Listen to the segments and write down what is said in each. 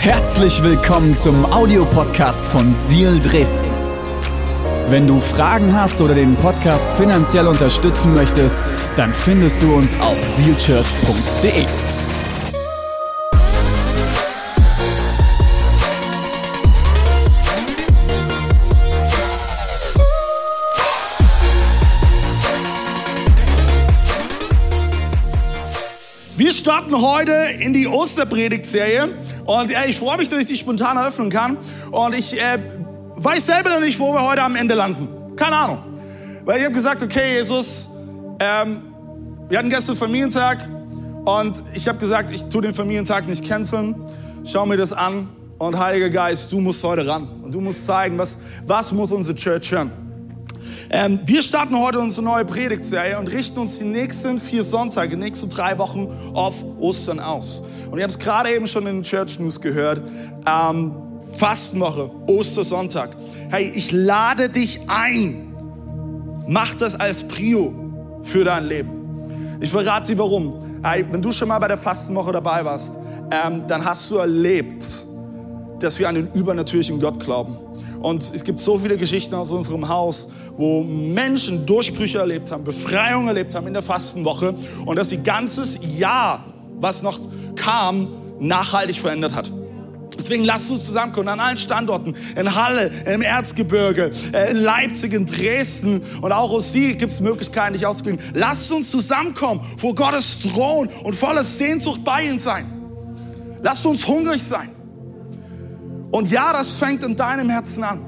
Herzlich willkommen zum Audiopodcast von Seal Dresden. Wenn du Fragen hast oder den Podcast finanziell unterstützen möchtest, dann findest du uns auf sealchurch.de. Wir starten heute in die Osterpredigtserie und äh, ich freue mich, dass ich die spontan eröffnen kann. Und ich äh, weiß selber noch nicht, wo wir heute am Ende landen. Keine Ahnung. Weil ich habe gesagt, okay, Jesus, ähm, wir hatten gestern Familientag und ich habe gesagt, ich tue den Familientag nicht canceln. Schau mir das an und Heiliger Geist, du musst heute ran. Und du musst zeigen, was, was muss unsere Church hören. Ähm, wir starten heute unsere neue Predigtserie und richten uns die nächsten vier Sonntage, die nächsten drei Wochen auf Ostern aus. Und ihr habt es gerade eben schon in den Church News gehört. Ähm, Fastenwoche, Ostersonntag. Hey, ich lade dich ein. Mach das als Prio für dein Leben. Ich verrate dir warum. Hey, wenn du schon mal bei der Fastenwoche dabei warst, ähm, dann hast du erlebt, dass wir an den übernatürlichen Gott glauben. Und es gibt so viele Geschichten aus unserem Haus, wo Menschen Durchbrüche erlebt haben, Befreiung erlebt haben in der Fastenwoche und das ihr ganzes Jahr, was noch kam, nachhaltig verändert hat. Deswegen lasst uns zusammenkommen an allen Standorten, in Halle, im Erzgebirge, äh, in Leipzig, in Dresden und auch aus Sie gibt es Möglichkeiten, dich auszukriegen. Lasst uns zusammenkommen vor Gottes Thron und voller Sehnsucht bei ihm sein. Lasst uns hungrig sein. Und ja, das fängt in deinem Herzen an.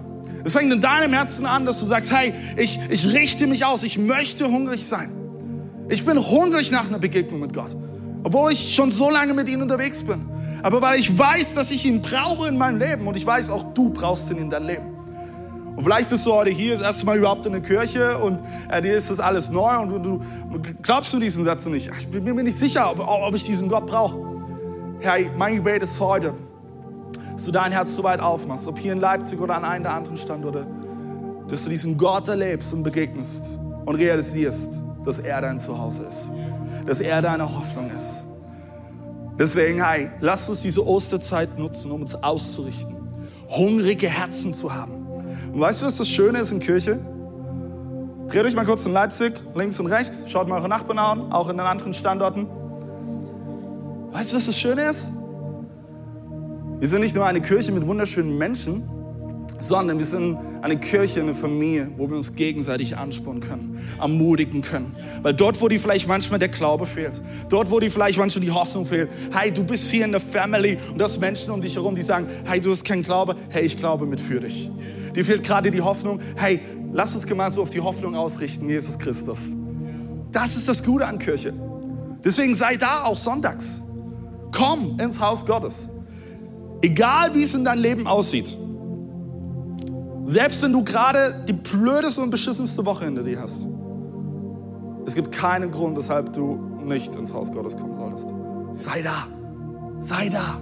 Es fängt in deinem Herzen an, dass du sagst, hey, ich, ich richte mich aus, ich möchte hungrig sein. Ich bin hungrig nach einer Begegnung mit Gott, obwohl ich schon so lange mit ihm unterwegs bin. Aber weil ich weiß, dass ich ihn brauche in meinem Leben und ich weiß, auch du brauchst ihn in deinem Leben. Und vielleicht bist du heute hier das erste Mal überhaupt in der Kirche und äh, dir ist das alles neu und du, du, glaubst du diesen Satz nicht. Ich bin mir nicht sicher, ob, ob ich diesen Gott brauche. Herr, mein Gebet ist heute, dass du dein Herz so weit aufmachst, ob hier in Leipzig oder an einem der anderen Standorte, dass du diesen Gott erlebst und begegnest und realisierst, dass er dein Zuhause ist, dass er deine Hoffnung ist. Deswegen, hey, lass uns diese Osterzeit nutzen, um uns auszurichten, hungrige Herzen zu haben. Und weißt du, was das Schöne ist in Kirche? Dreht euch mal kurz in Leipzig, links und rechts, schaut mal eure Nachbarn an, auch in den anderen Standorten. Weißt du, was das Schöne ist? Wir sind nicht nur eine Kirche mit wunderschönen Menschen, sondern wir sind eine Kirche, eine Familie, wo wir uns gegenseitig anspornen können, ermutigen können. Weil dort, wo dir vielleicht manchmal der Glaube fehlt, dort, wo dir vielleicht manchmal die Hoffnung fehlt, hey, du bist hier in der Family und du hast Menschen um dich herum, die sagen, hey, du hast keinen Glaube, hey, ich glaube mit für dich. Dir fehlt gerade die Hoffnung, hey, lass uns gemeinsam auf die Hoffnung ausrichten, Jesus Christus. Das ist das Gute an Kirche. Deswegen sei da auch sonntags. Komm ins Haus Gottes. Egal wie es in deinem Leben aussieht. Selbst wenn du gerade die blödeste und beschissenste Woche hinter dir hast. Es gibt keinen Grund, weshalb du nicht ins Haus Gottes kommen solltest. Sei da. Sei da.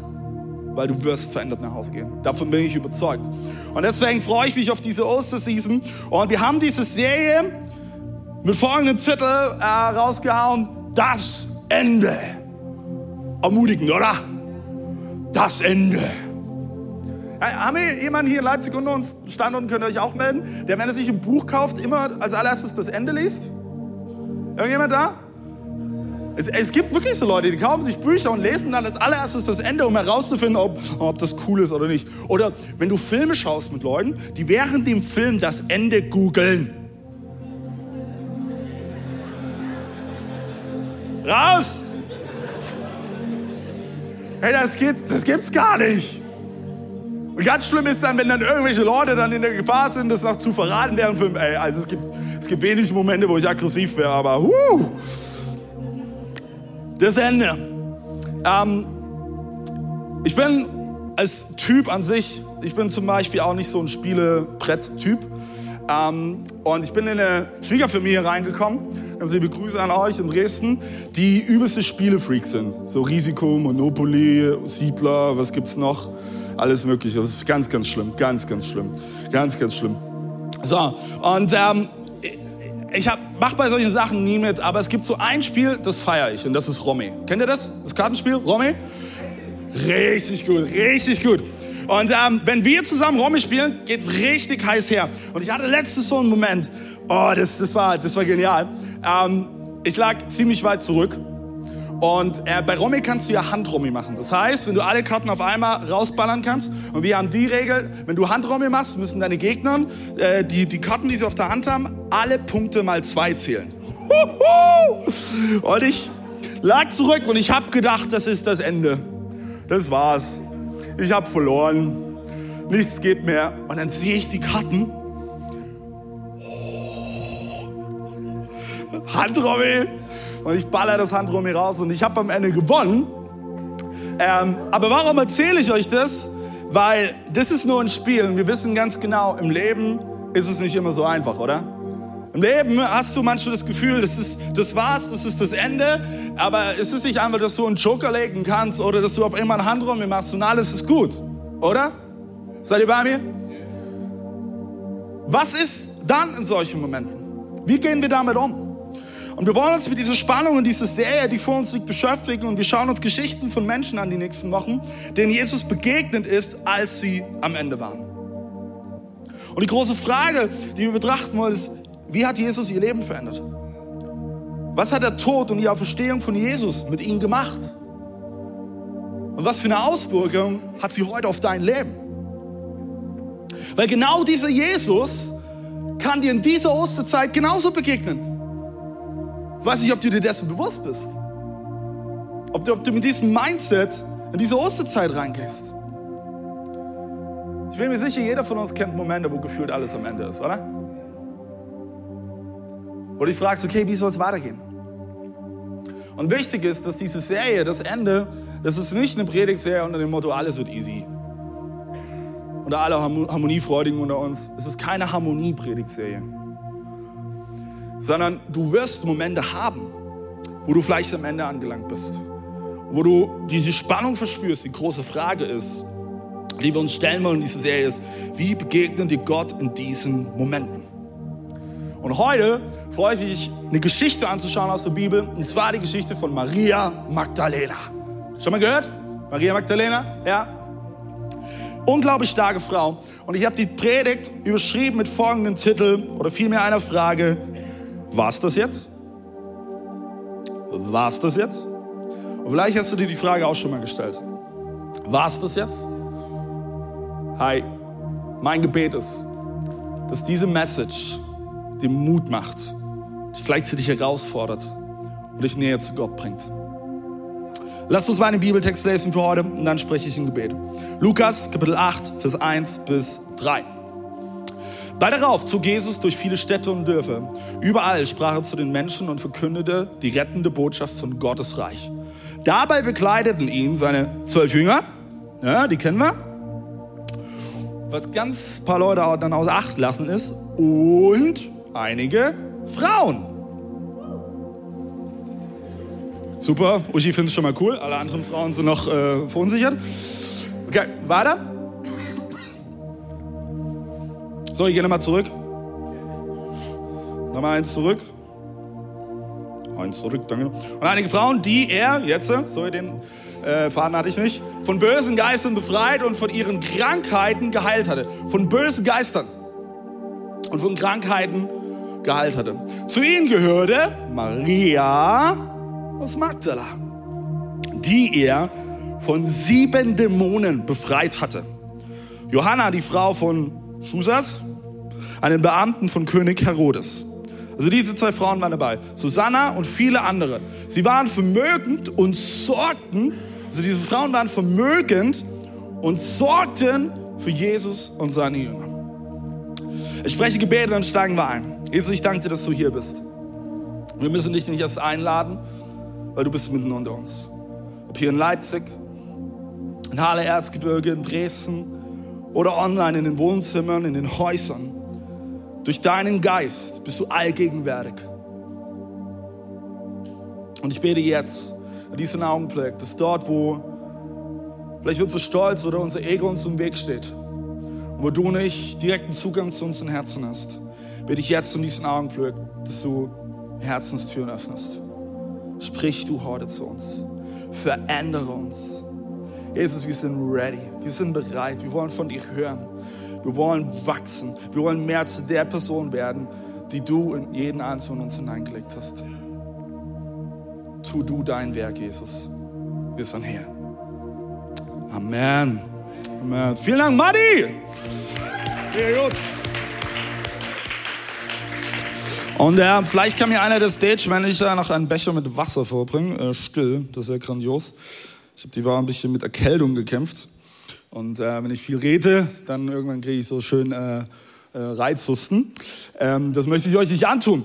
Weil du wirst verändert nach Hause gehen. Davon bin ich überzeugt. Und deswegen freue ich mich auf diese Osterseason. Und wir haben diese Serie mit folgendem Titel äh, rausgehauen. Das Ende. Ermutigend, oder? Das Ende. Haben wir jemanden hier in Leipzig unter uns Standorten, könnt ihr euch auch melden, der, wenn er sich ein Buch kauft, immer als allererstes das Ende liest? Irgendjemand da? Es, es, gibt wirklich so Leute, die kaufen sich Bücher und lesen dann als allererstes das Ende, um herauszufinden, ob, ob das cool ist oder nicht. Oder wenn du Filme schaust mit Leuten, die während dem Film das Ende googeln. Raus! Hey, das, geht, das gibt's gar nicht. Und ganz schlimm ist dann, wenn dann irgendwelche Leute dann in der Gefahr sind, das noch zu verraten während Film. Ey, also es gibt, es gibt wenig Momente, wo ich aggressiv wäre, aber huh, das Ende. Ähm, ich bin als Typ an sich, ich bin zum Beispiel auch nicht so ein Spielebrett-Typ. Ähm, und ich bin in eine Schwiegerfamilie reingekommen, ganz liebe Grüße an euch in Dresden, die übelste Spielefreaks sind. So Risiko, Monopoly, Siedler, was gibt's noch? Alles mögliche. Das ist ganz, ganz schlimm, ganz, ganz schlimm, ganz, ganz schlimm. So, und ähm, ich hab, mach bei solchen Sachen nie mit, aber es gibt so ein Spiel, das feiere ich und das ist Romy. Kennt ihr das? Das Kartenspiel? Romy? Richtig gut, richtig gut. Und ähm, wenn wir zusammen Romy spielen, geht's richtig heiß her. Und ich hatte letztes so einen Moment, oh, das, das, war, das war genial. Ähm, ich lag ziemlich weit zurück und äh, bei Romy kannst du ja Handromy machen. Das heißt, wenn du alle Karten auf einmal rausballern kannst, und wir haben die Regel, wenn du Handromy machst, müssen deine Gegner äh, die, die Karten, die sie auf der Hand haben, alle Punkte mal zwei zählen. Und ich lag zurück und ich habe gedacht, das ist das Ende. Das war's. Ich habe verloren. Nichts geht mehr. Und dann sehe ich die Karten. Handromy und ich baller das Handromy raus und ich habe am Ende gewonnen. Ähm, aber warum erzähle ich euch das? Weil das ist nur ein Spiel und wir wissen ganz genau, im Leben ist es nicht immer so einfach, oder? Im Leben hast du manchmal das Gefühl, das, ist, das war's, das ist das Ende. Aber es ist nicht einfach, dass du einen Joker legen kannst oder dass du auf einmal ein Handromy machst und alles ist gut, oder? Seid ihr bei mir? Was ist dann in solchen Momenten? Wie gehen wir damit um? Und wir wollen uns mit dieser Spannung und dieser Serie, die vor uns liegt, beschäftigen und wir schauen uns Geschichten von Menschen an die nächsten Wochen, denen Jesus begegnet ist, als sie am Ende waren. Und die große Frage, die wir betrachten wollen, ist, wie hat Jesus ihr Leben verändert? Was hat der Tod und die Auferstehung von Jesus mit ihnen gemacht? Und was für eine Auswirkung hat sie heute auf dein Leben? Weil genau dieser Jesus kann dir in dieser Osterzeit genauso begegnen. Weiß nicht, ob du dir dessen bewusst bist. Ob du, ob du mit diesem Mindset in diese Osterzeit reingehst. Ich bin mir sicher, jeder von uns kennt Momente, wo gefühlt alles am Ende ist, oder? Wo du dich fragst, okay, wie soll es weitergehen? Und wichtig ist, dass diese Serie, das Ende, das ist nicht eine Predigtserie unter dem Motto, alles wird easy. Oder alle Harmoniefreudigen unter uns. Es ist keine Harmonie-Predigtserie sondern du wirst Momente haben, wo du vielleicht am Ende angelangt bist, wo du diese Spannung verspürst. Die große Frage ist, die wir uns stellen wollen in dieser Serie ist, wie begegnen dir Gott in diesen Momenten? Und heute freue ich mich, eine Geschichte anzuschauen aus der Bibel, und zwar die Geschichte von Maria Magdalena. Schon mal gehört? Maria Magdalena? Ja? Unglaublich starke Frau. Und ich habe die Predigt überschrieben mit folgendem Titel oder vielmehr einer Frage, war's das jetzt? War's das jetzt? Und vielleicht hast du dir die Frage auch schon mal gestellt. War's das jetzt? Hi, mein Gebet ist, dass diese Message dir Mut macht, dich gleichzeitig herausfordert und dich näher zu Gott bringt. Lass uns mal einen Bibeltext lesen für heute und dann spreche ich ein Gebet. Lukas, Kapitel 8, Vers 1 bis 3. Bald darauf zog Jesus durch viele Städte und Dörfer. Überall sprach er zu den Menschen und verkündete die rettende Botschaft von Gottes Reich. Dabei bekleideten ihn seine zwölf Jünger, ja, die kennen wir, was ganz paar Leute dann außer Acht lassen ist, und einige Frauen. Super, Uschi findet es schon mal cool, alle anderen Frauen sind noch äh, verunsichert. Okay, weiter. So, ich gehe nochmal zurück. Nochmal eins zurück. Eins zurück, danke. Und einige Frauen, die er, jetzt, so den äh, Faden hatte ich nicht, von bösen Geistern befreit und von ihren Krankheiten geheilt hatte. Von bösen Geistern und von Krankheiten geheilt hatte. Zu ihnen gehörte Maria aus Magdala, die er von sieben Dämonen befreit hatte. Johanna, die Frau von Schusas, einen Beamten von König Herodes. Also diese zwei Frauen waren dabei, Susanna und viele andere. Sie waren vermögend und sorgten, also diese Frauen waren vermögend und sorgten für Jesus und seine Jünger. Ich spreche Gebete, dann steigen wir ein. Jesus, ich danke dir, dass du hier bist. Wir müssen dich nicht erst einladen, weil du bist mitten unter uns. Ob hier in Leipzig, in Halle Erzgebirge, in Dresden oder online in den Wohnzimmern, in den Häusern. Durch deinen Geist bist du allgegenwärtig. Und ich bete jetzt, in diesem Augenblick, dass dort, wo vielleicht unser Stolz oder unser Ego uns im Weg steht, wo du nicht direkten Zugang zu unseren Herzen hast, bete ich jetzt in diesem Augenblick, dass du Herzenstüren öffnest. Sprich du heute zu uns. Verändere uns. Jesus, wir sind ready, wir sind bereit, wir wollen von dir hören. Wir wollen wachsen, wir wollen mehr zu der Person werden, die du in jeden einzelnen von uns hineingelegt hast. Tu du dein Werk, Jesus. Wir sind hier. Amen. Amen. Vielen Dank, Madi. Sehr gut. Und äh, vielleicht kann mir einer der Stage-Manager noch einen Becher mit Wasser vorbringen. Äh, still, das wäre grandios. Ich habe die war ein bisschen mit Erkältung gekämpft. Und äh, wenn ich viel rede, dann irgendwann kriege ich so schön äh, äh, Reizhusten. Ähm, das möchte ich euch nicht antun.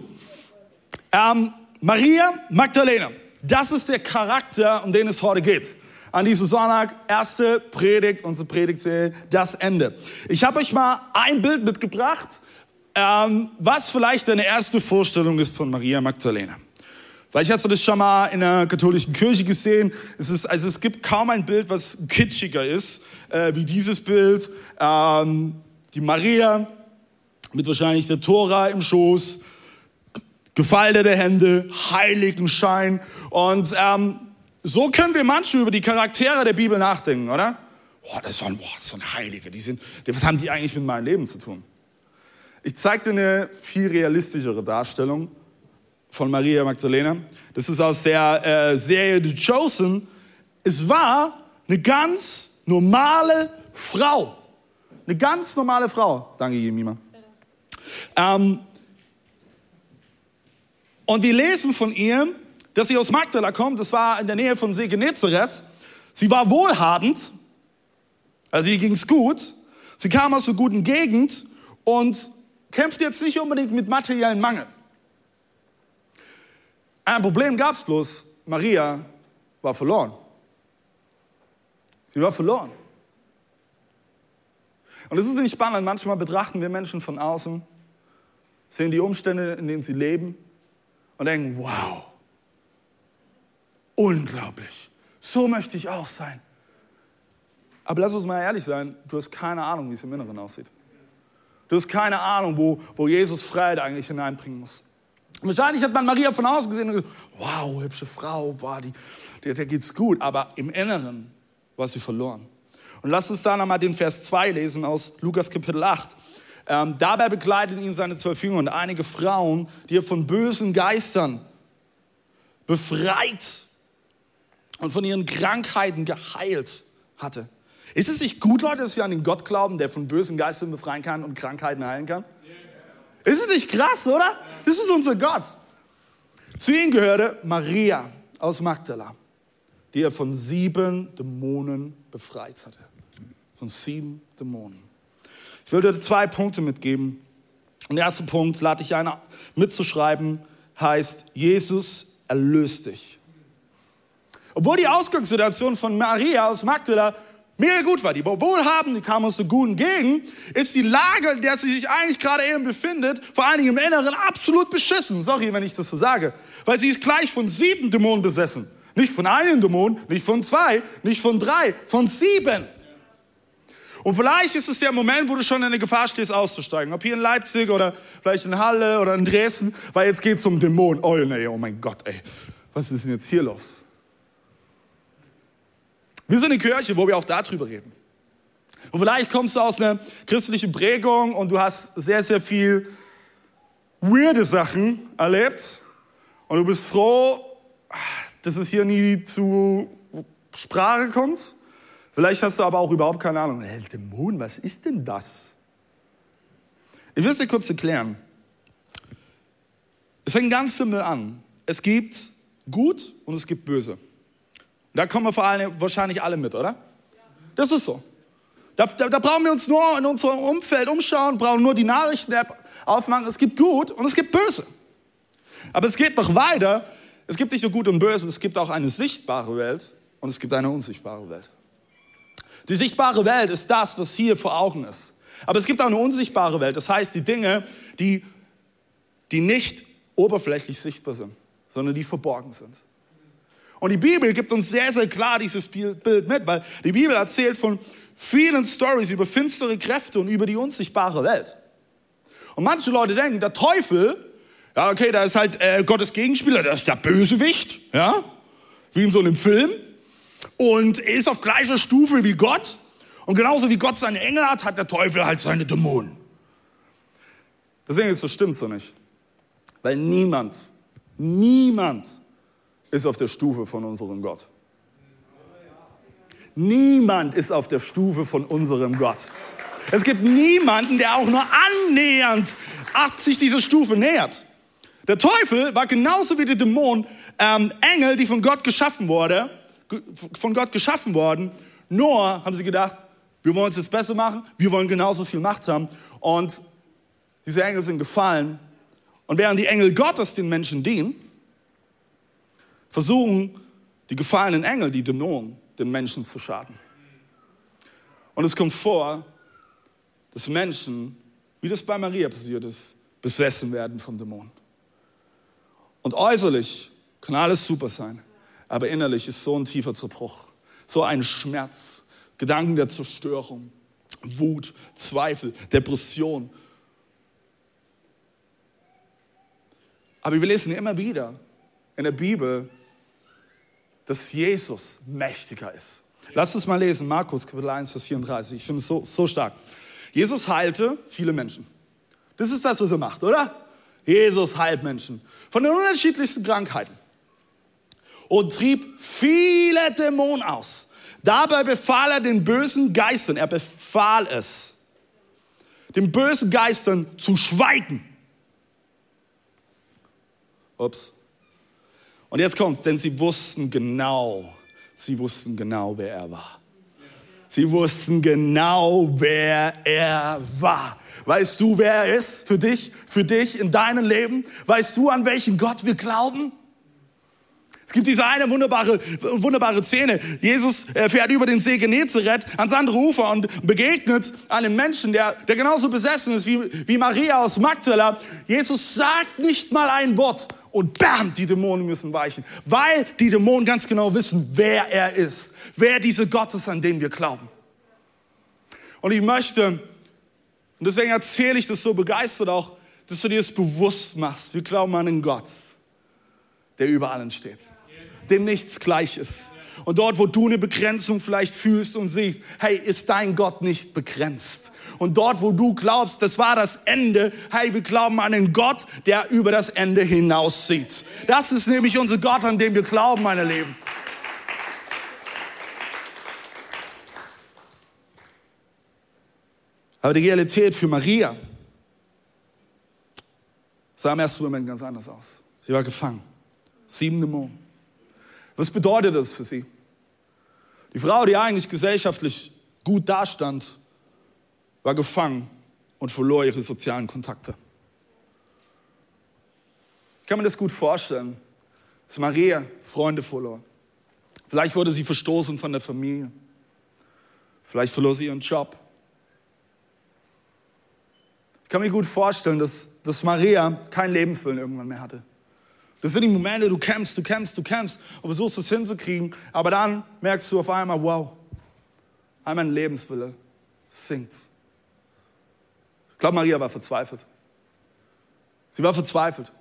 Ähm, Maria Magdalena, das ist der Charakter, um den es heute geht. An diesem Sonntag, erste Predigt, unsere Predigtserie, das Ende. Ich habe euch mal ein Bild mitgebracht ähm, was vielleicht deine erste Vorstellung ist von Maria Magdalena. Vielleicht hast du das schon mal in der katholischen Kirche gesehen. Es, ist, also es gibt kaum ein Bild, was kitschiger ist, äh, wie dieses Bild. Ähm, die Maria mit wahrscheinlich der Tora im Schoß, gefaltete Hände, Heiligenschein. Und ähm, so können wir manchmal über die Charaktere der Bibel nachdenken, oder? Boah, das ist so ein, boah, so ein Heilige. Die sind, was haben die eigentlich mit meinem Leben zu tun? Ich zeige dir eine viel realistischere Darstellung von Maria Magdalena. Das ist aus der äh, Serie The Chosen. Es war eine ganz normale Frau. Eine ganz normale Frau. Danke, Jemima. Ähm, und wir lesen von ihr, dass sie aus Magdala kommt. Das war in der Nähe von See Genezareth. Sie war wohlhabend. Also ihr ging es gut. Sie kam aus einer guten Gegend und kämpft jetzt nicht unbedingt mit materiellen Mangel. Ein Problem gab es bloß, Maria war verloren. Sie war verloren. Und es ist nicht spannend, manchmal betrachten wir Menschen von außen, sehen die Umstände, in denen sie leben und denken, wow, unglaublich, so möchte ich auch sein. Aber lass uns mal ehrlich sein, du hast keine Ahnung, wie es im Inneren aussieht. Du hast keine Ahnung, wo, wo Jesus Freiheit eigentlich hineinbringen muss. Wahrscheinlich hat man Maria von außen gesehen und gesagt, wow, hübsche Frau, boah, die, der, der geht's gut. Aber im Inneren war sie verloren. Und lass uns da nochmal den Vers 2 lesen aus Lukas Kapitel 8. Ähm, dabei begleiteten ihn seine zwölf Jünger und einige Frauen, die er von bösen Geistern befreit und von ihren Krankheiten geheilt hatte. Ist es nicht gut, Leute, dass wir an den Gott glauben, der von bösen Geistern befreien kann und Krankheiten heilen kann? Yes. Ist es nicht krass, oder? Das ist unser Gott. Zu ihm gehörte Maria aus Magdala, die er von sieben Dämonen befreit hatte. Von sieben Dämonen. Ich will dir zwei Punkte mitgeben. Und der erste Punkt, lade ich ein mitzuschreiben, heißt, Jesus erlöst dich. Obwohl die Ausgangssituation von Maria aus Magdala mega gut war. Die war wohlhabend, die kam aus der guten Gegend, ist die Lage, in der sie sich eigentlich gerade eben befindet, vor allen Dingen im Inneren, absolut beschissen. Sorry, wenn ich das so sage. Weil sie ist gleich von sieben Dämonen besessen. Nicht von einem Dämon, nicht von zwei, nicht von drei, von sieben. Und vielleicht ist es der Moment, wo du schon in der Gefahr stehst, auszusteigen. Ob hier in Leipzig oder vielleicht in Halle oder in Dresden, weil jetzt geht es um Dämonen. Oh, nee, oh mein Gott, ey. Was ist denn jetzt hier los? Wir sind eine Kirche, wo wir auch darüber reden. Und vielleicht kommst du aus einer christlichen Prägung und du hast sehr, sehr viel weirde Sachen erlebt und du bist froh, dass es hier nie zu Sprache kommt. Vielleicht hast du aber auch überhaupt keine Ahnung. Hey, Dämon, was ist denn das? Ich will es dir kurz erklären. Es fängt ganz simpel an. Es gibt gut und es gibt böse. Da kommen wir vor allem wahrscheinlich alle mit, oder? Das ist so. Da, da, da brauchen wir uns nur in unserem Umfeld umschauen, brauchen nur die Nachrichten-App aufmachen. Es gibt gut und es gibt böse. Aber es geht noch weiter. Es gibt nicht nur gut und böse, es gibt auch eine sichtbare Welt und es gibt eine unsichtbare Welt. Die sichtbare Welt ist das, was hier vor Augen ist. Aber es gibt auch eine unsichtbare Welt. Das heißt, die Dinge, die, die nicht oberflächlich sichtbar sind, sondern die verborgen sind. Und die Bibel gibt uns sehr, sehr klar dieses Bild mit, weil die Bibel erzählt von vielen Stories über finstere Kräfte und über die unsichtbare Welt. Und manche Leute denken, der Teufel, ja, okay, da ist halt äh, Gottes Gegenspieler, der ist der Bösewicht, ja, wie in so einem Film. und ist auf gleicher Stufe wie Gott. Und genauso wie Gott seine Engel hat, hat der Teufel halt seine Dämonen. Deswegen ist das stimmt so nicht. Weil niemand, niemand ist auf der Stufe von unserem Gott. Niemand ist auf der Stufe von unserem Gott. Es gibt niemanden, der auch nur annähernd sich dieser Stufe nähert. Der Teufel war genauso wie die Dämonen ähm, Engel, die von Gott geschaffen wurde, von Gott geschaffen worden. Nur haben sie gedacht, wir wollen es jetzt besser machen, wir wollen genauso viel Macht haben. Und diese Engel sind gefallen. Und während die Engel Gottes den Menschen dienen, versuchen die gefallenen Engel, die Dämonen, den Menschen zu schaden. Und es kommt vor, dass Menschen, wie das bei Maria passiert ist, besessen werden von Dämonen. Und äußerlich kann alles super sein, aber innerlich ist so ein tiefer Zerbruch, so ein Schmerz, Gedanken der Zerstörung, Wut, Zweifel, Depression. Aber wir lesen immer wieder in der Bibel, dass Jesus mächtiger ist. Lass uns mal lesen, Markus Kapitel 1, Vers 34. Ich finde es so, so stark. Jesus heilte viele Menschen. Das ist das, was er macht, oder? Jesus heilt Menschen von den unterschiedlichsten Krankheiten und trieb viele Dämonen aus. Dabei befahl er den bösen Geistern, er befahl es, den bösen Geistern zu schweigen. Ups. Und jetzt kommt's, denn sie wussten genau, sie wussten genau, wer er war. Sie wussten genau, wer er war. Weißt du, wer er ist für dich, für dich in deinem Leben? Weißt du, an welchen Gott wir glauben? Es gibt diese eine wunderbare, wunderbare Szene. Jesus fährt über den See Genezareth ans andere Ufer und begegnet einem Menschen, der, der genauso besessen ist wie, wie Maria aus Magdala. Jesus sagt nicht mal ein Wort und bam, die Dämonen müssen weichen, weil die Dämonen ganz genau wissen, wer er ist, wer diese Gott ist, an den wir glauben. Und ich möchte, und deswegen erzähle ich das so begeistert auch, dass du dir das bewusst machst. Wir glauben an einen Gott, der über allen steht, dem nichts gleich ist. Und dort, wo du eine Begrenzung vielleicht fühlst und siehst, hey, ist dein Gott nicht begrenzt? Und dort, wo du glaubst, das war das Ende, hey, wir glauben an einen Gott, der über das Ende hinaussieht. Das ist nämlich unser Gott, an dem wir glauben, meine Lieben. Aber die Realität für Maria sah im ersten Moment ganz anders aus. Sie war gefangen. Sieben Dämonen. Was bedeutet das für sie? Die Frau, die eigentlich gesellschaftlich gut dastand, war gefangen und verlor ihre sozialen Kontakte. Ich kann mir das gut vorstellen, dass Maria Freunde verlor. Vielleicht wurde sie verstoßen von der Familie. Vielleicht verlor sie ihren Job. Ich kann mir gut vorstellen, dass, dass Maria keinen Lebenswillen irgendwann mehr hatte. Das sind die Momente, du kämpfst, du kämpfst, du kämpfst und versuchst es hinzukriegen, aber dann merkst du auf einmal, wow, einmal ein Lebenswille sinkt. Ich glaube, Maria war verzweifelt. Sie war verzweifelt.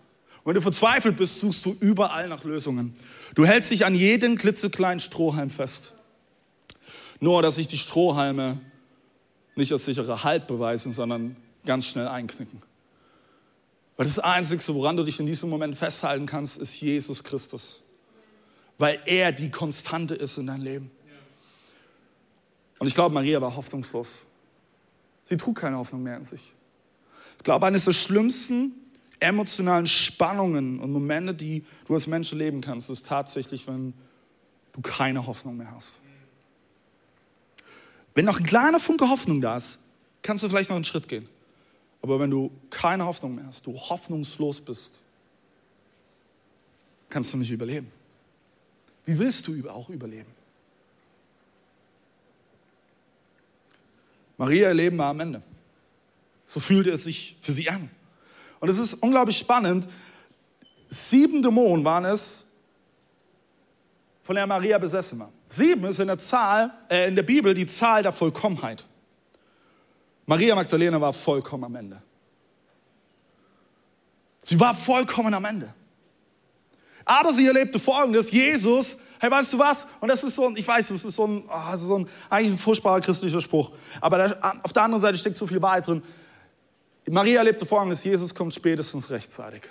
Und wenn du verzweifelt bist, suchst du überall nach Lösungen. Du hältst dich an jeden klitzekleinen Strohhalm fest. Nur, dass sich die Strohhalme nicht als sicherer Halt beweisen, sondern ganz schnell einknicken. Weil das Einzige, woran du dich in diesem Moment festhalten kannst, ist Jesus Christus. Weil er die Konstante ist in deinem Leben. Und ich glaube, Maria war hoffnungslos. Sie trug keine Hoffnung mehr in sich. Ich glaube, eines der schlimmsten emotionalen Spannungen und Momente, die du als Mensch erleben kannst, ist tatsächlich, wenn du keine Hoffnung mehr hast. Wenn noch ein kleiner Funke Hoffnung da ist, kannst du vielleicht noch einen Schritt gehen. Aber wenn du keine Hoffnung mehr hast, du hoffnungslos bist, kannst du nicht überleben. Wie willst du auch überleben? Maria, ihr Leben war am Ende. So fühlte es sich für sie an. Und es ist unglaublich spannend. Sieben Dämonen waren es, von der Maria besessen war. Sieben ist in der Zahl, äh, in der Bibel die Zahl der Vollkommenheit. Maria Magdalena war vollkommen am Ende. Sie war vollkommen am Ende. Aber sie erlebte Folgendes, Jesus, hey, weißt du was? Und das ist so ein, ich weiß, das ist so ein, oh, das ist so ein eigentlich ein furchtbarer christlicher Spruch. Aber da, auf der anderen Seite steckt so viel Wahrheit drin. Maria erlebte Folgendes, Jesus kommt spätestens rechtzeitig.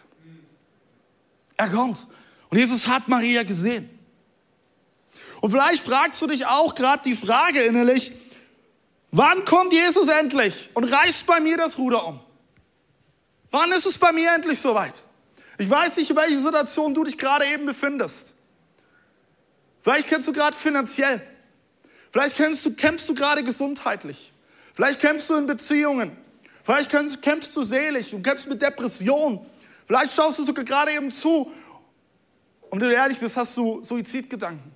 Er kommt. Und Jesus hat Maria gesehen. Und vielleicht fragst du dich auch gerade die Frage innerlich, wann kommt Jesus endlich und reißt bei mir das Ruder um? Wann ist es bei mir endlich soweit? Ich weiß nicht, in welcher Situation du dich gerade eben befindest. Vielleicht kennst du gerade finanziell. Vielleicht kennst du, kämpfst du gerade gesundheitlich. Vielleicht kämpfst du in Beziehungen. Vielleicht kämpfst, kämpfst du seelisch und kämpfst mit Depression. Vielleicht schaust du sogar gerade eben zu und wenn du ehrlich bist, hast du Suizidgedanken.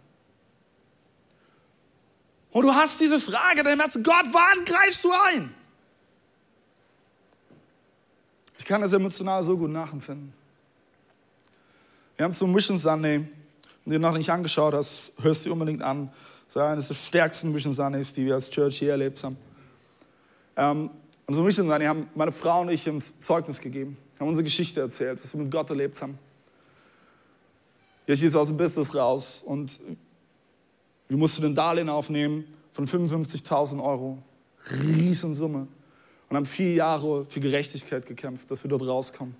Und du hast diese Frage in deinem Herzen, Gott, wann greifst du ein? Ich kann das emotional so gut nachempfinden. Wir haben zum Mission Sunday, wenn du noch nicht angeschaut hast, hörst du unbedingt an. Das ist eines der stärksten Mission Sundays, die wir als Church hier erlebt haben. Ähm, und zum Mission Sunday haben meine Frau und ich uns Zeugnis gegeben, haben unsere Geschichte erzählt, was wir mit Gott erlebt haben. Ich ist aus dem Business raus und wir mussten ein Darlehen aufnehmen von 55.000 Euro. Riesensumme. Und haben vier Jahre für Gerechtigkeit gekämpft, dass wir dort rauskommen.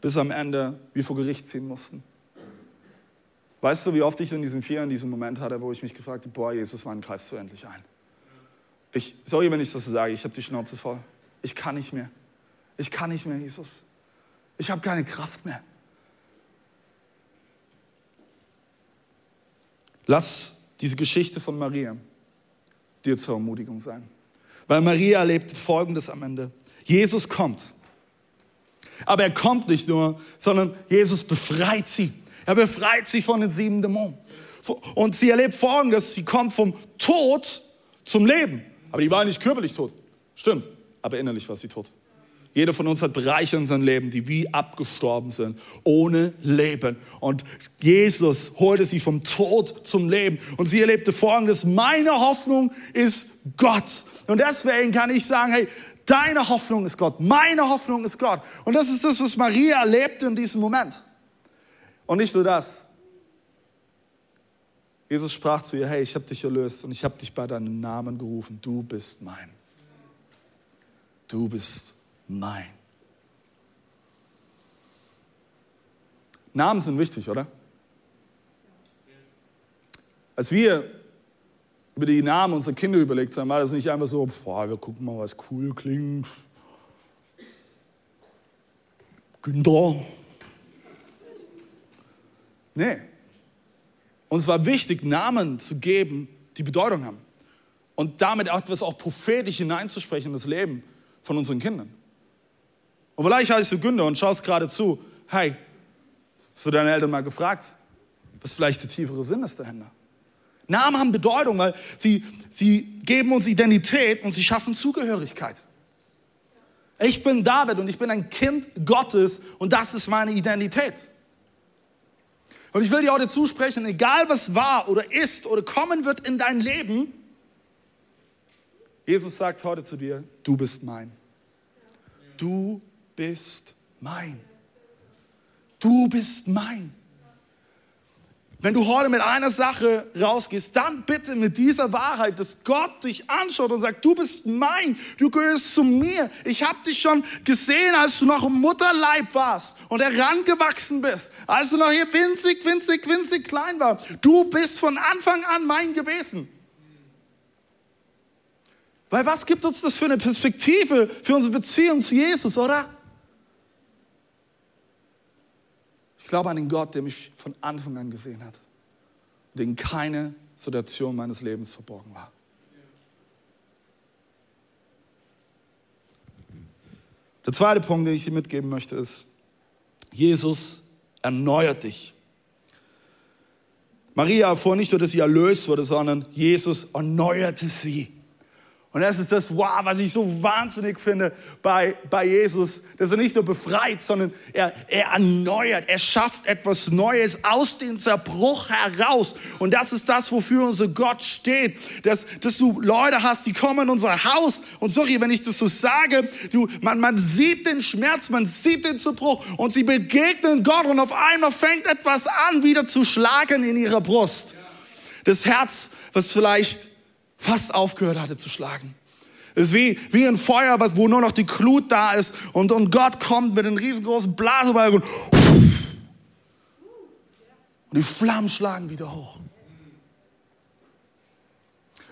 Bis am Ende wir vor Gericht ziehen mussten. Weißt du, wie oft ich in diesen vier Jahren diesen Moment hatte, wo ich mich gefragt habe, boah, Jesus, wann greifst du endlich ein? Ich, sorry, wenn ich das so sage, ich habe die Schnauze voll. Ich kann nicht mehr. Ich kann nicht mehr, Jesus. Ich habe keine Kraft mehr. Lass diese Geschichte von Maria dir zur Ermutigung sein. Weil Maria erlebt Folgendes am Ende. Jesus kommt. Aber er kommt nicht nur, sondern Jesus befreit sie. Er befreit sie von den sieben Dämonen. Und sie erlebt Folgendes. Sie kommt vom Tod zum Leben. Aber die war nicht körperlich tot. Stimmt. Aber innerlich war sie tot. Jeder von uns hat Bereiche in seinem Leben, die wie abgestorben sind, ohne Leben. Und Jesus holte sie vom Tod zum Leben. Und sie erlebte folgendes, meine Hoffnung ist Gott. Und deswegen kann ich sagen, hey, deine Hoffnung ist Gott, meine Hoffnung ist Gott. Und das ist das, was Maria erlebte in diesem Moment. Und nicht nur das. Jesus sprach zu ihr, hey, ich habe dich erlöst und ich habe dich bei deinem Namen gerufen. Du bist mein. Du bist mein. Namen sind wichtig, oder? Als wir über die Namen unserer Kinder überlegt haben, war das nicht einfach so, boah, wir gucken mal, was cool klingt. Günther. Nee. Uns war wichtig, Namen zu geben, die Bedeutung haben. Und damit etwas auch prophetisch hineinzusprechen in das Leben von unseren Kindern. Und vielleicht heißt du Günther und schaust gerade zu, hey, hast du deine Eltern mal gefragt, was vielleicht der tiefere Sinn ist dahinter? Namen haben Bedeutung, weil sie, sie geben uns Identität und sie schaffen Zugehörigkeit. Ich bin David und ich bin ein Kind Gottes und das ist meine Identität. Und ich will dir heute zusprechen, egal was war oder ist oder kommen wird in dein Leben, Jesus sagt heute zu dir, du bist mein. Du bist mein. Du bist mein. Wenn du heute mit einer Sache rausgehst, dann bitte mit dieser Wahrheit, dass Gott dich anschaut und sagt, du bist mein, du gehörst zu mir. Ich habe dich schon gesehen, als du noch im Mutterleib warst und herangewachsen bist, als du noch hier winzig, winzig, winzig klein warst. Du bist von Anfang an mein gewesen. Weil was gibt uns das für eine Perspektive für unsere Beziehung zu Jesus, oder? Ich glaube an den Gott, der mich von Anfang an gesehen hat, den keine Situation meines Lebens verborgen war. Der zweite Punkt, den ich dir mitgeben möchte, ist, Jesus erneuert dich. Maria erfuhr nicht nur, dass sie erlöst wurde, sondern Jesus erneuerte sie. Und das ist das, wow, was ich so wahnsinnig finde bei, bei Jesus, dass er nicht nur befreit, sondern er, er erneuert, er schafft etwas Neues aus dem Zerbruch heraus. Und das ist das, wofür unser Gott steht, dass, dass du Leute hast, die kommen in unser Haus und sorry, wenn ich das so sage, du, man, man sieht den Schmerz, man sieht den Zerbruch und sie begegnen Gott und auf einmal fängt etwas an, wieder zu schlagen in ihrer Brust. Das Herz, was vielleicht fast aufgehört hatte zu schlagen. Es ist wie, wie ein Feuer, was, wo nur noch die Glut da ist und, und Gott kommt mit einem riesengroßen Blasebalg und, und die Flammen schlagen wieder hoch.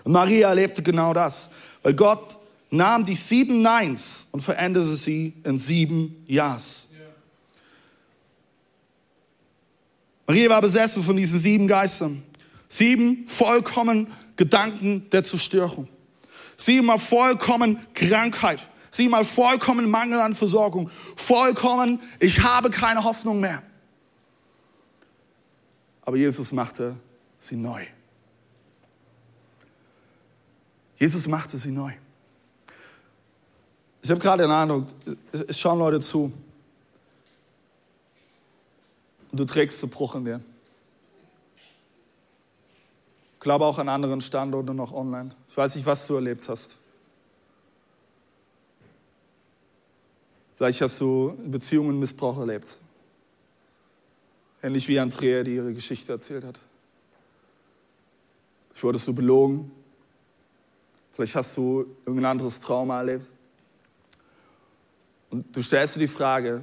Und Maria erlebte genau das, weil Gott nahm die sieben Neins und veränderte sie in sieben Ja's. Maria war besessen von diesen sieben Geistern. Sieben vollkommen Gedanken der Zerstörung. Siebenmal vollkommen Krankheit. Siebenmal vollkommen Mangel an Versorgung. Vollkommen, ich habe keine Hoffnung mehr. Aber Jesus machte sie neu. Jesus machte sie neu. Ich habe gerade den Eindruck, es schauen Leute zu. Und du trägst Zerbruch in dir. Glaube auch an anderen Standorten noch online. Ich weiß nicht, was du erlebt hast. Vielleicht hast du Beziehungen Missbrauch erlebt. Ähnlich wie Andrea, die ihre Geschichte erzählt hat. Vielleicht wurdest du belogen. Vielleicht hast du irgendein anderes Trauma erlebt. Und du stellst dir die Frage,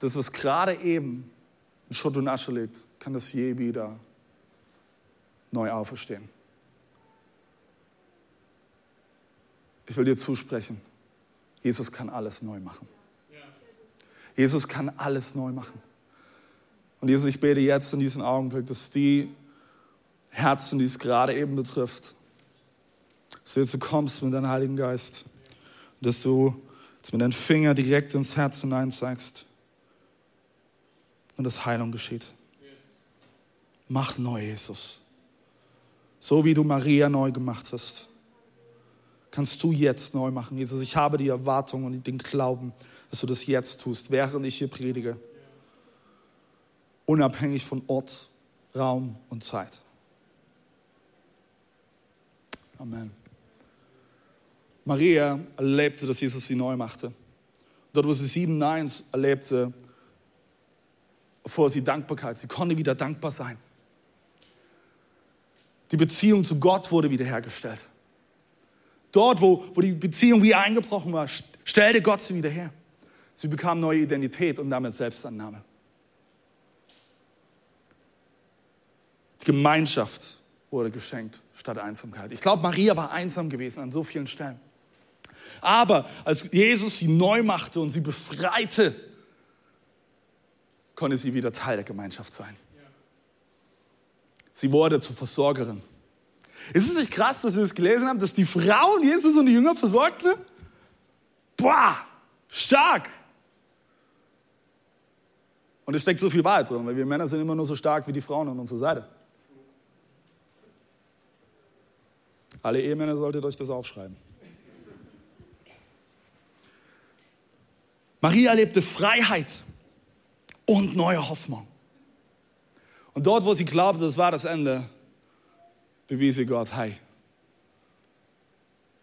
das, was gerade eben in Schutt und Asche liegt, kann das je wieder neu auferstehen. Ich will dir zusprechen, Jesus kann alles neu machen. Jesus kann alles neu machen. Und Jesus, ich bete jetzt in diesem Augenblick, dass die Herzen, die es gerade eben betrifft, dass du jetzt kommst mit deinem Heiligen Geist, dass du jetzt mit deinem Finger direkt ins Herz hinein zeigst und dass Heilung geschieht. Mach neu, Jesus. So wie du Maria neu gemacht hast, kannst du jetzt neu machen. Jesus, ich habe die Erwartung und den Glauben, dass du das jetzt tust, während ich hier predige. Unabhängig von Ort, Raum und Zeit. Amen. Maria erlebte, dass Jesus sie neu machte. Dort, wo sie sieben Neins erlebte, vor sie Dankbarkeit. Sie konnte wieder dankbar sein. Die Beziehung zu Gott wurde wiederhergestellt. Dort, wo, wo die Beziehung wie eingebrochen war, stellte Gott sie wieder her. Sie bekam neue Identität und damit Selbstannahme. Die Gemeinschaft wurde geschenkt statt Einsamkeit. Ich glaube, Maria war einsam gewesen an so vielen Stellen. Aber als Jesus sie neu machte und sie befreite, konnte sie wieder Teil der Gemeinschaft sein. Sie wurde zur Versorgerin. Ist es nicht krass, dass wir das gelesen haben, dass die Frauen Jesus und die Jünger versorgten? Boah, stark. Und es steckt so viel Wahrheit drin, weil wir Männer sind immer nur so stark wie die Frauen an unserer Seite. Alle Ehemänner solltet euch das aufschreiben. Maria erlebte Freiheit und neue Hoffnung. Und dort, wo sie glaubte, das war das Ende, bewies sie Gott, hey,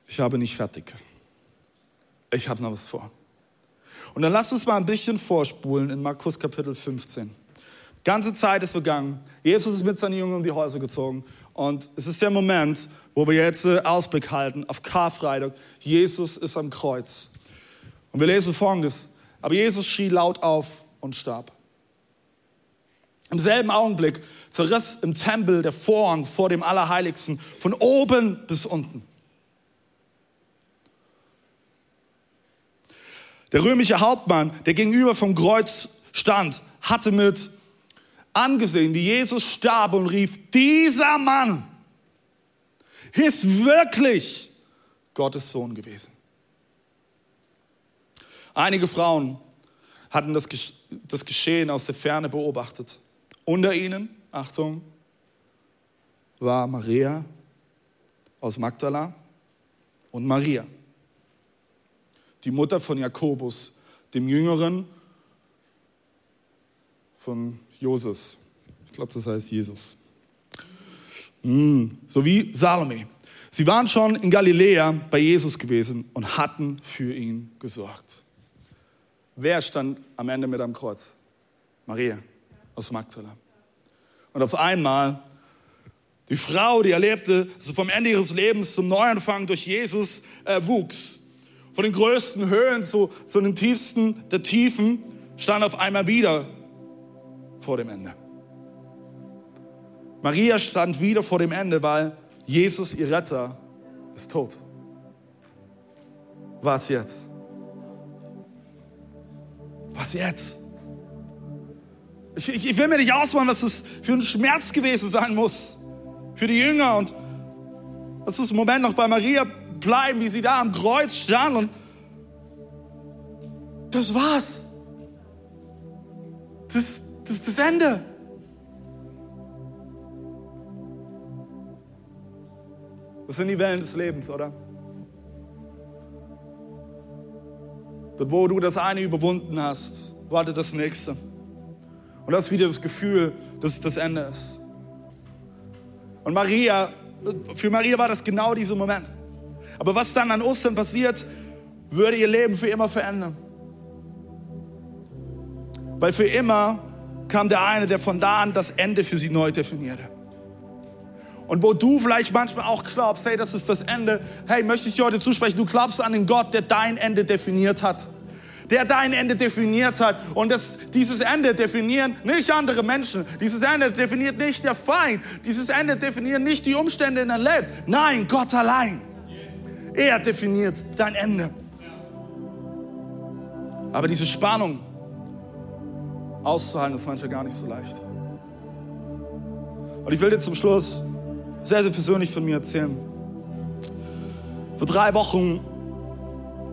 ich habe nicht fertig. Ich habe noch was vor. Und dann lasst uns mal ein bisschen vorspulen in Markus Kapitel 15. Die ganze Zeit ist vergangen. Jesus ist mit seinen Jüngern um die Häuser gezogen. Und es ist der Moment, wo wir jetzt äh, Ausblick halten auf Karfreitag. Jesus ist am Kreuz. Und wir lesen folgendes. Aber Jesus schrie laut auf und starb. Im selben Augenblick zerriss im Tempel der Vorhang vor dem Allerheiligsten von oben bis unten. Der römische Hauptmann, der gegenüber vom Kreuz stand, hatte mit angesehen, wie Jesus starb und rief, dieser Mann ist wirklich Gottes Sohn gewesen. Einige Frauen hatten das, das Geschehen aus der Ferne beobachtet. Unter ihnen, Achtung, war Maria, aus Magdala und Maria, die Mutter von Jakobus, dem Jüngeren von Joses. Ich glaube, das heißt Jesus. Mm, so wie Salome. Sie waren schon in Galiläa bei Jesus gewesen und hatten für ihn gesorgt. Wer stand am Ende mit am Kreuz? Maria aus Magdala. Und auf einmal die Frau, die erlebte, dass vom Ende ihres Lebens zum Neuanfang durch Jesus äh, wuchs. Von den größten Höhen zu, zu den tiefsten der Tiefen stand auf einmal wieder vor dem Ende. Maria stand wieder vor dem Ende, weil Jesus, ihr Retter, ist tot. Was jetzt? Was jetzt? Ich, ich, will mir nicht ausmalen, was das für ein Schmerz gewesen sein muss für die Jünger und lass uns einen Moment noch bei Maria bleiben, wie sie da am Kreuz stand und das war's. Das, das ist das Ende. Das sind die Wellen des Lebens, oder? Dort, wo du das eine überwunden hast, wartet das nächste. Und das ist wieder das Gefühl, dass es das Ende ist. Und Maria, für Maria war das genau dieser Moment. Aber was dann an Ostern passiert, würde ihr Leben für immer verändern. Weil für immer kam der eine, der von da an das Ende für sie neu definierte. Und wo du vielleicht manchmal auch glaubst, hey, das ist das Ende, hey, möchte ich dir heute zusprechen, du glaubst an den Gott, der dein Ende definiert hat der dein Ende definiert hat. Und das, dieses Ende definieren nicht andere Menschen. Dieses Ende definiert nicht der Feind. Dieses Ende definieren nicht die Umstände in deinem Leben. Nein, Gott allein. Er definiert dein Ende. Aber diese Spannung auszuhalten, ist manchmal gar nicht so leicht. Und ich will dir zum Schluss sehr, sehr persönlich von mir erzählen. Vor drei Wochen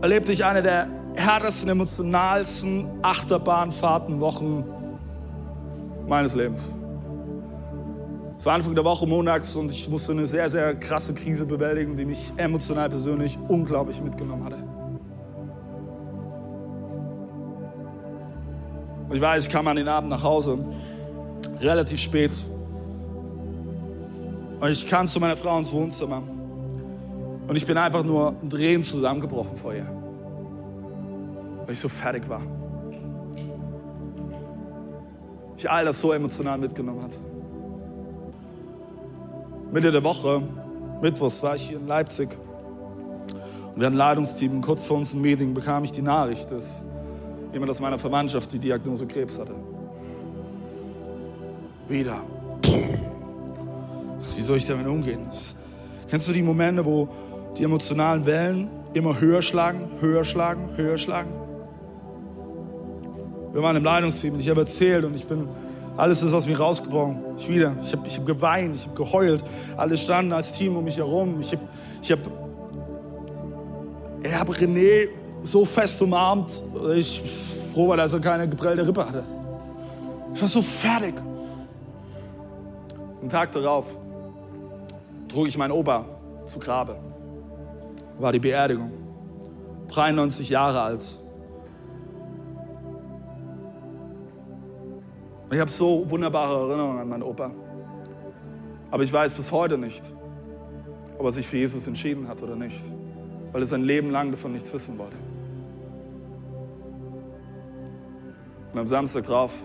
erlebte ich eine der härtesten, emotionalsten Achterbahnfahrtenwochen meines Lebens. Es war Anfang der Woche montags und ich musste eine sehr, sehr krasse Krise bewältigen, die mich emotional persönlich unglaublich mitgenommen hatte. Und ich weiß, ich kam an den Abend nach Hause, relativ spät. Und ich kam zu meiner Frau ins Wohnzimmer. Und ich bin einfach nur ein Drehen zusammengebrochen vor ihr weil ich so fertig war. Ich all das so emotional mitgenommen hatte. Mitte der Woche, Mittwochs, war ich hier in Leipzig. Und wir hatten ein Leitungsteam. Kurz vor uns im Meeting bekam ich die Nachricht, dass jemand aus meiner Verwandtschaft die Diagnose Krebs hatte. Wieder. Wie soll ich damit umgehen? Das, kennst du die Momente, wo die emotionalen Wellen immer höher schlagen, höher schlagen, höher schlagen? Wir waren im Leitungsteam und ich habe erzählt und ich bin, alles ist aus mir rausgebrochen. Ich wieder, ich habe ich hab geweint, ich habe geheult. Alle standen als Team um mich herum. Ich habe, ich habe, ich habe René so fest umarmt. Ich froh war, dass er keine geprellte Rippe hatte. Ich war so fertig. Einen Tag darauf trug ich meinen Opa zu Grabe. War die Beerdigung. 93 Jahre alt. Ich habe so wunderbare Erinnerungen an meinen Opa. Aber ich weiß bis heute nicht, ob er sich für Jesus entschieden hat oder nicht, weil er sein Leben lang davon nichts wissen wollte. Und am Samstag drauf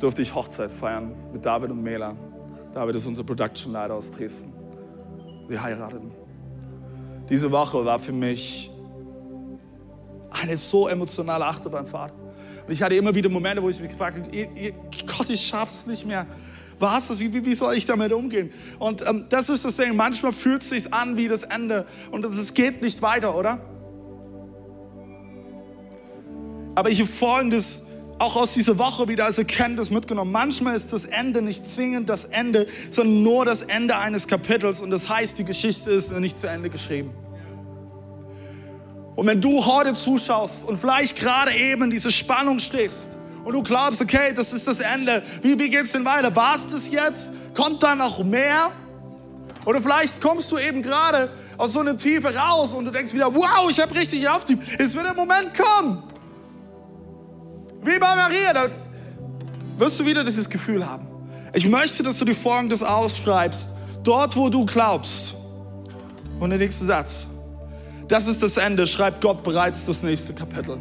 durfte ich Hochzeit feiern mit David und Mela. David ist unser Production Leiter aus Dresden. Wir heirateten. Diese Woche war für mich eine so emotionale Achterbahnfahrt. Und ich hatte immer wieder Momente, wo ich mich gefragt habe, Gott, ich schaff's nicht mehr. Was? Wie, wie, wie soll ich damit umgehen? Und ähm, das ist das Ding. Manchmal fühlt es sich an wie das Ende und es geht nicht weiter, oder? Aber ich habe Folgendes auch aus dieser Woche wieder als Erkenntnis mitgenommen. Manchmal ist das Ende nicht zwingend das Ende, sondern nur das Ende eines Kapitels. Und das heißt, die Geschichte ist noch nicht zu Ende geschrieben. Und wenn du heute zuschaust und vielleicht gerade eben in dieser Spannung stehst und du glaubst, okay, das ist das Ende, wie, wie geht's denn weiter? War es das jetzt? Kommt da noch mehr? Oder vielleicht kommst du eben gerade aus so einer Tiefe raus und du denkst wieder, wow, ich habe richtig aufgegeben. Jetzt wird der Moment kommen. Wie bei Maria, da wirst du wieder dieses Gefühl haben. Ich möchte, dass du dir Folgendes ausschreibst. Dort, wo du glaubst. Und der nächste Satz. Das ist das Ende, schreibt Gott bereits das nächste Kapitel.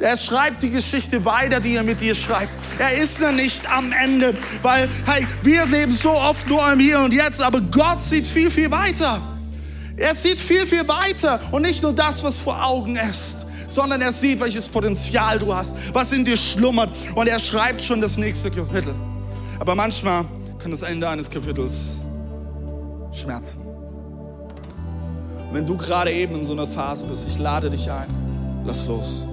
Er schreibt die Geschichte weiter, die er mit dir schreibt. Er ist ja nicht am Ende, weil, hey, wir leben so oft nur im Hier und Jetzt, aber Gott sieht viel, viel weiter. Er sieht viel, viel weiter und nicht nur das, was vor Augen ist, sondern er sieht, welches Potenzial du hast, was in dir schlummert und er schreibt schon das nächste Kapitel. Aber manchmal kann das Ende eines Kapitels schmerzen. Wenn du gerade eben in so einer Phase bist, ich lade dich ein, lass los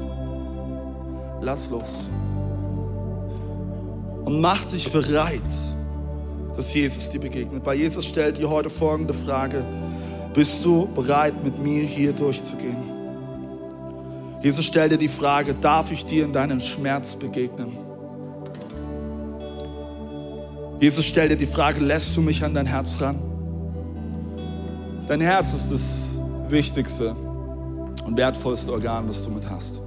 lass los. Und mach dich bereit, dass Jesus dir begegnet. Weil Jesus stellt dir heute folgende Frage. Bist du bereit, mit mir hier durchzugehen? Jesus stellt dir die Frage, darf ich dir in deinem Schmerz begegnen? Jesus stellt dir die Frage, lässt du mich an dein Herz ran? Dein Herz ist das wichtigste und wertvollste Organ, was du mit hast.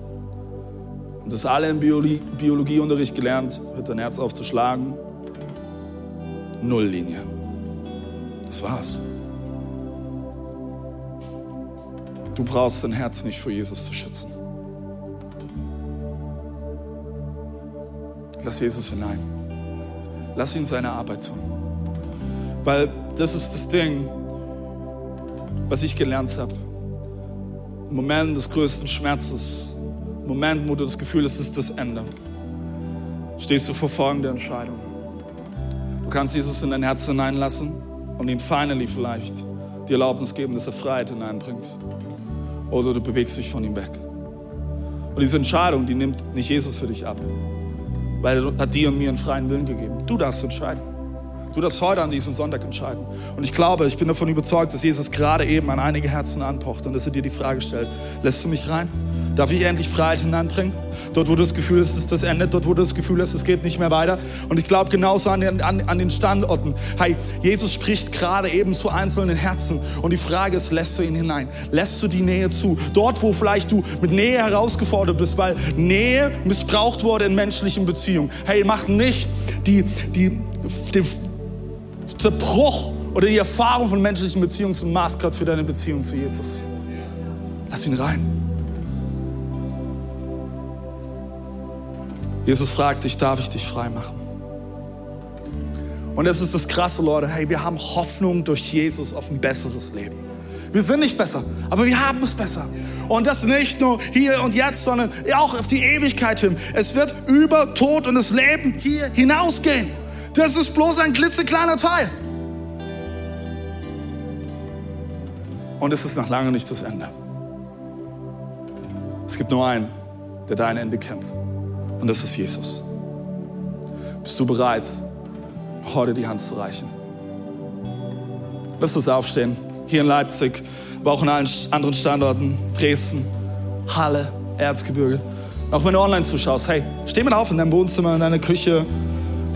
Und das alle im Biologie, Biologieunterricht gelernt, hört dein Herz auf zu schlagen. Nulllinie. Das war's. Du brauchst dein Herz nicht vor Jesus zu schützen. Lass Jesus hinein. Lass ihn seine Arbeit tun. Weil das ist das Ding, was ich gelernt habe. Im Moment des größten Schmerzes Moment, wo du das Gefühl hast, es ist das Ende, stehst du vor folgender Entscheidung. Du kannst Jesus in dein Herz hineinlassen und ihm finally vielleicht die Erlaubnis geben, dass er Freiheit hineinbringt. Oder du bewegst dich von ihm weg. Und diese Entscheidung, die nimmt nicht Jesus für dich ab, weil er hat dir und mir einen freien Willen gegeben. Du darfst entscheiden. Du darfst heute an diesem Sonntag entscheiden. Und ich glaube, ich bin davon überzeugt, dass Jesus gerade eben an einige Herzen anpocht und dass er dir die Frage stellt, lässt du mich rein? Darf ich endlich Freiheit hineinbringen? Dort, wo du das Gefühl hast, ist das Ende, dort, wo du das Gefühl hast, es geht nicht mehr weiter. Und ich glaube genauso an den, an, an den Standorten. Hey, Jesus spricht gerade eben zu einzelnen Herzen. Und die Frage ist, lässt du ihn hinein? Lässt du die Nähe zu? Dort, wo vielleicht du mit Nähe herausgefordert bist, weil Nähe missbraucht wurde in menschlichen Beziehungen. Hey, mach nicht die, die, die Zerbruch oder die Erfahrung von menschlichen Beziehungen zum Maßgrad für deine Beziehung zu Jesus. Lass ihn rein. Jesus fragt dich, darf ich dich frei machen? Und das ist das Krasse, Leute. Hey, wir haben Hoffnung durch Jesus auf ein besseres Leben. Wir sind nicht besser, aber wir haben es besser. Und das nicht nur hier und jetzt, sondern auch auf die Ewigkeit hin. Es wird über Tod und das Leben hier hinausgehen. Das ist bloß ein klitzekleiner Teil. Und es ist noch lange nicht das Ende. Es gibt nur einen, der dein Ende kennt. Und das ist Jesus. Bist du bereit, heute die Hand zu reichen? Lass uns aufstehen. Hier in Leipzig, aber auch in allen anderen Standorten. Dresden, Halle, Erzgebirge. Auch wenn du online zuschaust, hey, steh mal auf in deinem Wohnzimmer, in deiner Küche.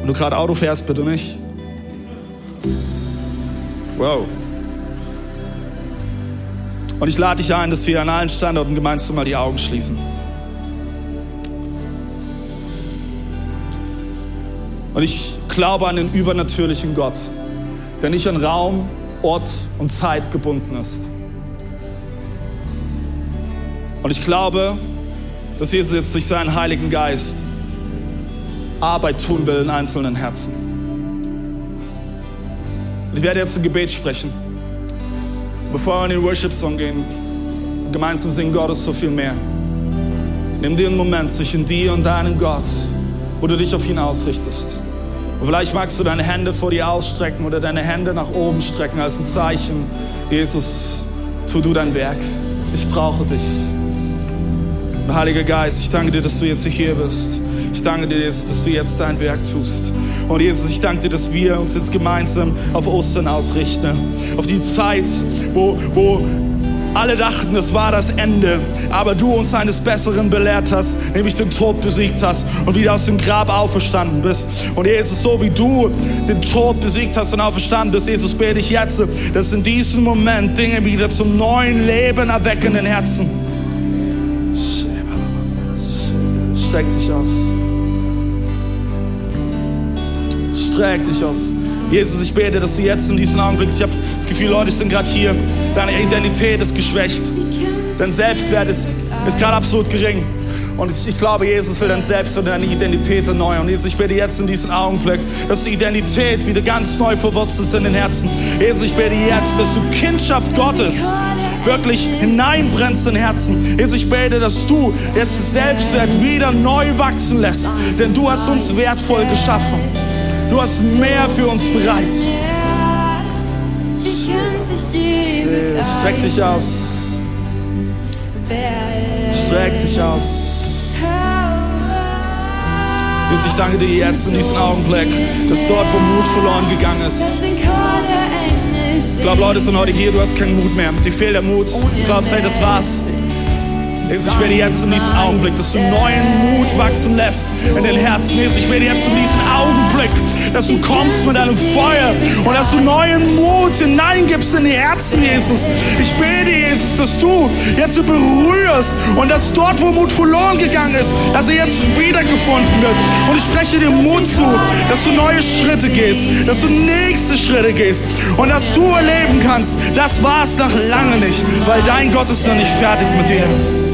Wenn du gerade Auto fährst, bitte nicht. Wow. Und ich lade dich ein, dass wir an allen Standorten gemeinsam mal die Augen schließen. Und ich glaube an den übernatürlichen Gott, der nicht an Raum, Ort und Zeit gebunden ist. Und ich glaube, dass Jesus jetzt durch seinen Heiligen Geist Arbeit tun will in einzelnen Herzen. Ich werde jetzt ein Gebet sprechen. Bevor wir in den Worship-Song gehen, gemeinsam singen, Gott ist so viel mehr. Nimm dir einen Moment zwischen dir und deinem Gott, wo du dich auf ihn ausrichtest. Und vielleicht magst du deine Hände vor dir ausstrecken oder deine Hände nach oben strecken als ein Zeichen. Jesus, tu du dein Werk. Ich brauche dich. Heiliger Geist, ich danke dir, dass du jetzt hier bist. Ich danke dir, Jesus, dass du jetzt dein Werk tust. Und Jesus, ich danke dir, dass wir uns jetzt gemeinsam auf Ostern ausrichten. Auf die Zeit, wo, wo Alle dachten, es war das Ende, aber du uns eines Besseren belehrt hast, nämlich den Tod besiegt hast und wieder aus dem Grab auferstanden bist. Und Jesus, so wie du den Tod besiegt hast und auferstanden bist, Jesus, bete ich jetzt, dass in diesem Moment Dinge wieder zum neuen Leben erwecken in Herzen. Streck dich aus. Streck dich aus. Jesus, ich bete, dass du jetzt in diesem Augenblick, ich habe das Gefühl, Leute sind gerade hier, deine Identität ist geschwächt, dein Selbstwert ist, ist gerade absolut gering. Und ich, glaube, Jesus will dein Selbst und deine Identität erneuern. Jesus, ich bete jetzt in diesem Augenblick, dass die Identität wieder ganz neu verwurzelt ist in den Herzen. Jesus, ich bete jetzt, dass du Kindschaft Gottes wirklich hineinbrennst in Herzen. Jesus, ich bete, dass du jetzt Selbstwert wieder neu wachsen lässt. Denn du hast uns wertvoll geschaffen. Du hast mehr für uns bereit. Streck dich aus. Streck dich aus. Jesus, ich danke dir jetzt in diesem Augenblick, dass dort, wo Mut verloren gegangen ist, ich glaube, Leute sind heute hier, du hast keinen Mut mehr. Dir fehlt der Mut. Du glaubst, hey, das war's. Jesus, ich werde jetzt in diesem Augenblick, dass du neuen Mut wachsen lässt in den Herzen. Jesus, ich werde jetzt in diesem Augenblick, dass du kommst mit deinem Feuer und dass du neuen Mut hineingibst in die Herzen, Jesus. Ich bete, Jesus, dass du jetzt berührst und dass dort, wo Mut verloren gegangen ist, dass er jetzt wiedergefunden wird. Und ich spreche dir Mut zu, dass du neue Schritte gehst, dass du nächste Schritte gehst und dass du erleben kannst, das war es noch lange nicht, weil dein Gott ist noch nicht fertig mit dir.